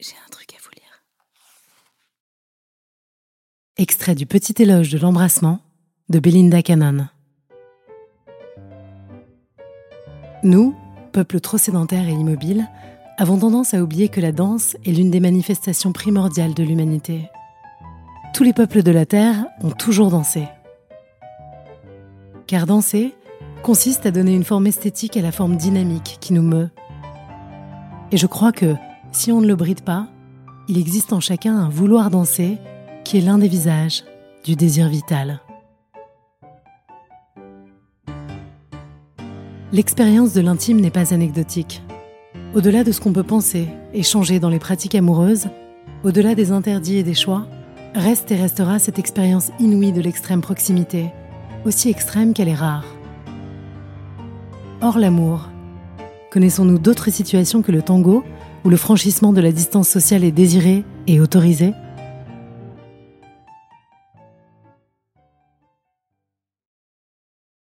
J'ai un truc à vous lire. Extrait du petit éloge de l'embrassement de Belinda Cannon. Nous, peuple trop sédentaire et immobile, avons tendance à oublier que la danse est l'une des manifestations primordiales de l'humanité. Tous les peuples de la Terre ont toujours dansé. Car danser consiste à donner une forme esthétique à la forme dynamique qui nous meut. Et je crois que, si on ne le bride pas, il existe en chacun un vouloir danser qui est l'un des visages du désir vital. L'expérience de l'intime n'est pas anecdotique. Au-delà de ce qu'on peut penser et changer dans les pratiques amoureuses, au-delà des interdits et des choix, reste et restera cette expérience inouïe de l'extrême proximité, aussi extrême qu'elle est rare. Hors l'amour, connaissons-nous d'autres situations que le tango où le franchissement de la distance sociale est désiré et autorisé